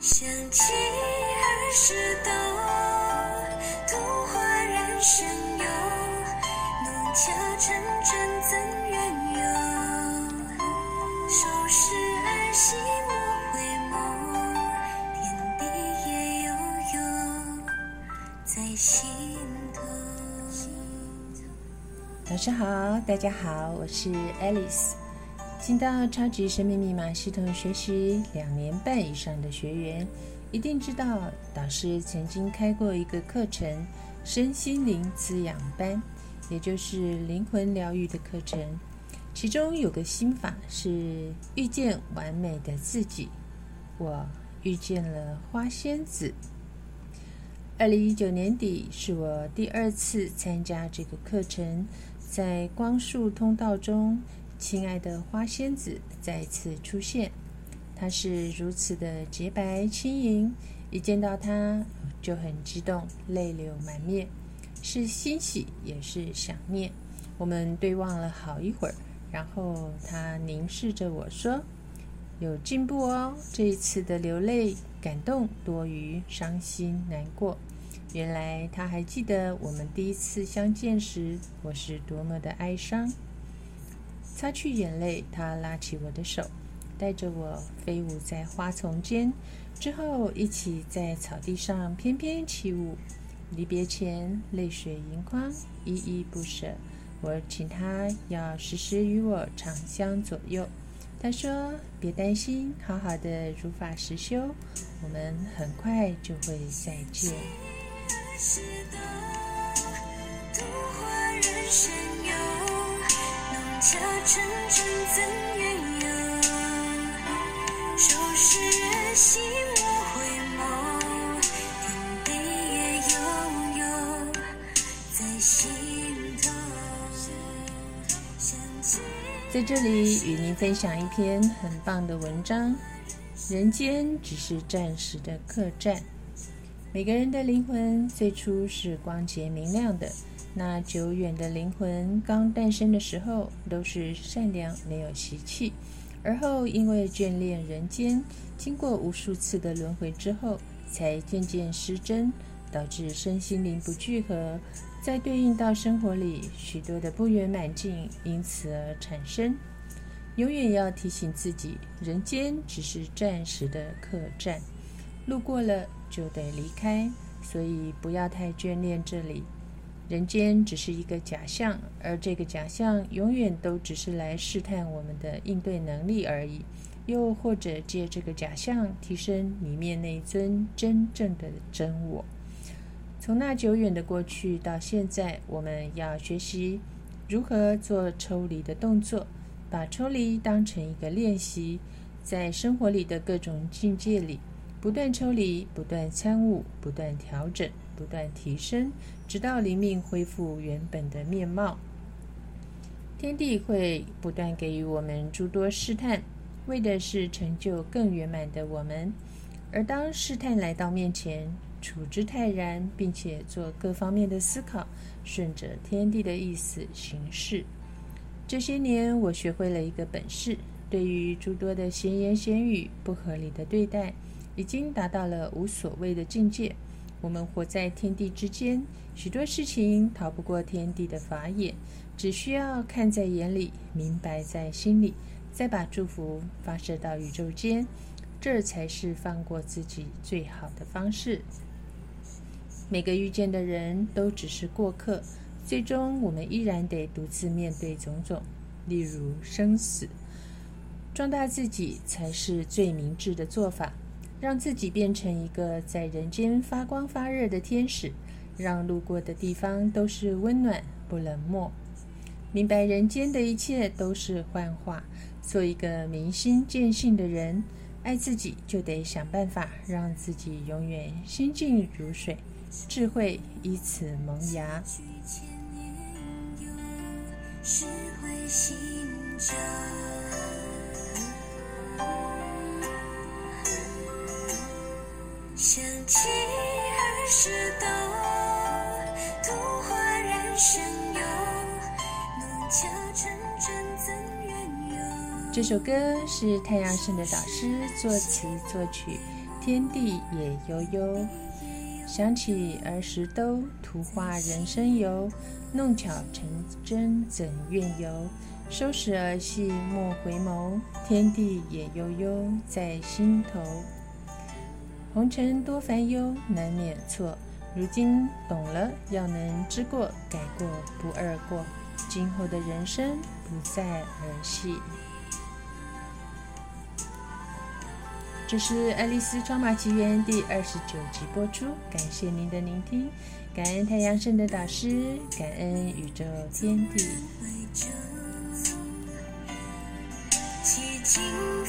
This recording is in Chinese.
想起儿时的图画人生游，弄巧成真怎缘由？收拾儿戏莫回眸，天地也悠悠在心头。老师好，大家好，我是 Alice。进到超级生命密码系统学习两年半以上的学员，一定知道导师曾经开过一个课程——身心灵滋养班，也就是灵魂疗愈的课程。其中有个心法是遇见完美的自己。我遇见了花仙子。二零一九年底是我第二次参加这个课程，在光束通道中。亲爱的花仙子再次出现，她是如此的洁白轻盈，一见到她就很激动，泪流满面，是欣喜也是想念。我们对望了好一会儿，然后她凝视着我说：“有进步哦，这一次的流泪感动多于伤心难过。原来她还记得我们第一次相见时，我是多么的哀伤。”擦去眼泪，他拉起我的手，带着我飞舞在花丛间，之后一起在草地上翩翩起舞。离别前，泪水盈眶，依依不舍。我请他要时时与我长相左右。他说：“别担心，好好的如法实修，我们很快就会再见。”成真怎缘由？收拾儿戏莫回眸，天地也悠悠在心头。在这里与您分享一篇很棒的文章：人间只是暂时的客栈。每个人的灵魂最初是光洁明亮的。那久远的灵魂刚诞生的时候都是善良，没有习气，而后因为眷恋人间，经过无数次的轮回之后，才渐渐失真，导致身心灵不聚合，再对应到生活里许多的不圆满境，因此而产生。永远要提醒自己，人间只是暂时的客栈，路过了就得离开，所以不要太眷恋这里。人间只是一个假象，而这个假象永远都只是来试探我们的应对能力而已，又或者借这个假象提升里面那尊真正的真我。从那久远的过去到现在，我们要学习如何做抽离的动作，把抽离当成一个练习，在生活里的各种境界里，不断抽离，不断参悟，不断调整。不断提升，直到灵命恢复原本的面貌。天地会不断给予我们诸多试探，为的是成就更圆满的我们。而当试探来到面前，处之泰然，并且做各方面的思考，顺着天地的意思行事。这些年，我学会了一个本事：对于诸多的闲言闲语、不合理的对待，已经达到了无所谓的境界。我们活在天地之间，许多事情逃不过天地的法眼，只需要看在眼里，明白在心里，再把祝福发射到宇宙间，这才是放过自己最好的方式。每个遇见的人都只是过客，最终我们依然得独自面对种种，例如生死。壮大自己才是最明智的做法。让自己变成一个在人间发光发热的天使，让路过的地方都是温暖不冷漠。明白人间的一切都是幻化，做一个明心见性的人。爱自己就得想办法让自己永远心静如水，智慧以此萌芽。起儿时的图画人生游，弄巧成真怎缘由？这首歌是太阳神的导师作词作曲，天地也悠悠。想起儿时都图画人生游，弄巧成真怎愿游？收拾儿戏莫回眸，天地也悠悠在心头。红尘多烦忧，难免错。如今懂了，要能知过改过，不二过。今后的人生不再儿戏。这是《爱丽丝装马奇缘》第二十九集播出，感谢您的聆听，感恩太阳神的导师，感恩宇宙天地。寂静。